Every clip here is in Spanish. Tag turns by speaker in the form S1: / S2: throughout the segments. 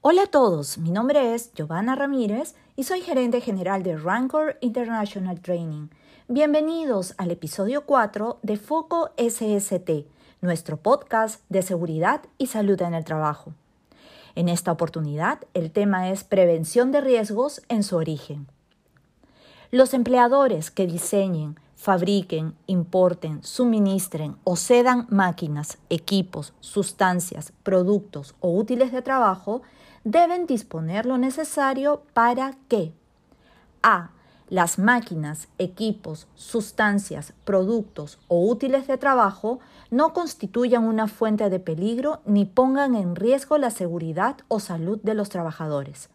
S1: Hola a todos, mi nombre es Giovanna Ramírez y soy gerente general de Rancor International Training. Bienvenidos al episodio 4 de Foco SST, nuestro podcast de seguridad y salud en el trabajo. En esta oportunidad, el tema es prevención de riesgos en su origen. Los empleadores que diseñen, fabriquen, importen, suministren o cedan máquinas, equipos, sustancias, productos o útiles de trabajo deben disponer lo necesario para que a. Las máquinas, equipos, sustancias, productos o útiles de trabajo no constituyan una fuente de peligro ni pongan en riesgo la seguridad o salud de los trabajadores.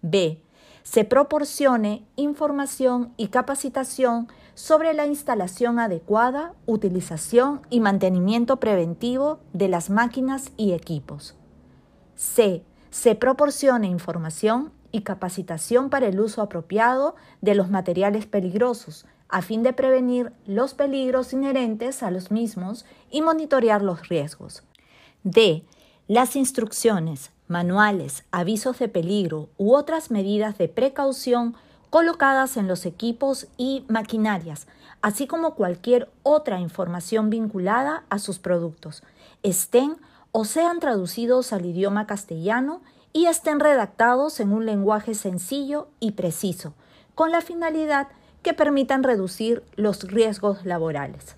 S1: B se proporcione información y capacitación sobre la instalación adecuada, utilización y mantenimiento preventivo de las máquinas y equipos. C. Se proporcione información y capacitación para el uso apropiado de los materiales peligrosos, a fin de prevenir los peligros inherentes a los mismos y monitorear los riesgos. D. Las instrucciones, manuales, avisos de peligro u otras medidas de precaución colocadas en los equipos y maquinarias, así como cualquier otra información vinculada a sus productos, estén o sean traducidos al idioma castellano y estén redactados en un lenguaje sencillo y preciso, con la finalidad que permitan reducir los riesgos laborales.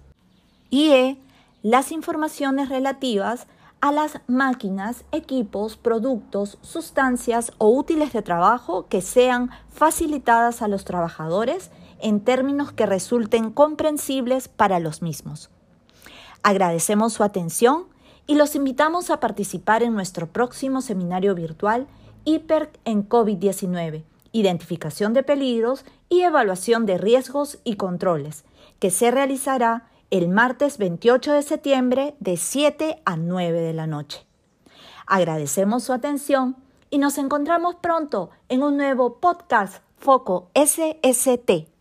S1: Y E. Las informaciones relativas a las máquinas, equipos, productos, sustancias o útiles de trabajo que sean facilitadas a los trabajadores en términos que resulten comprensibles para los mismos. Agradecemos su atención y los invitamos a participar en nuestro próximo seminario virtual Hiper en COVID-19, identificación de peligros y evaluación de riesgos y controles, que se realizará el martes 28 de septiembre de 7 a 9 de la noche. Agradecemos su atención y nos encontramos pronto en un nuevo podcast Foco SST.